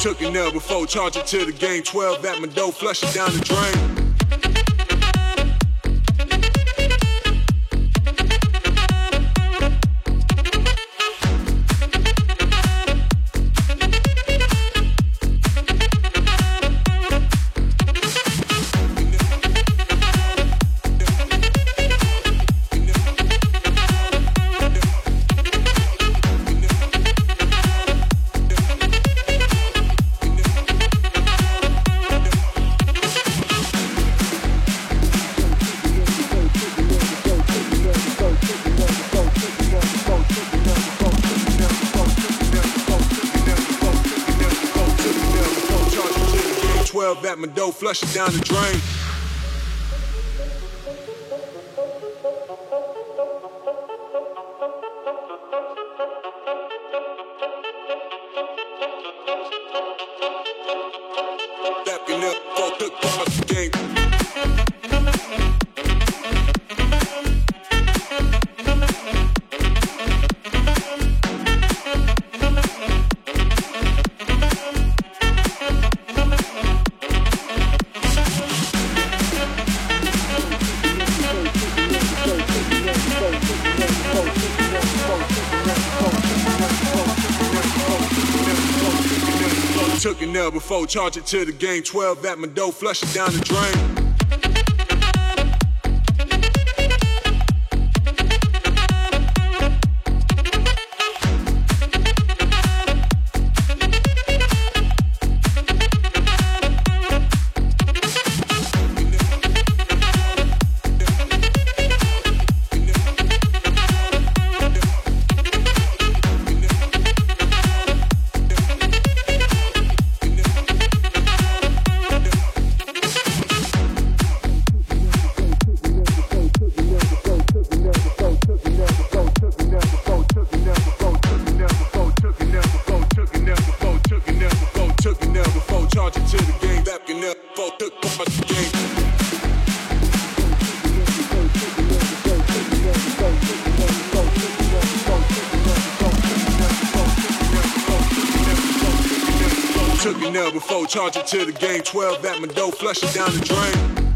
Took an L before charging to the game. 12 at my door, flush it down the drain. At my dough, flush it down the drain. Took it now before, charge it to the game. 12 at my dough, flush it down the drain. Took it now before, charge it to the game. 12 at my dough, flush it down the drain.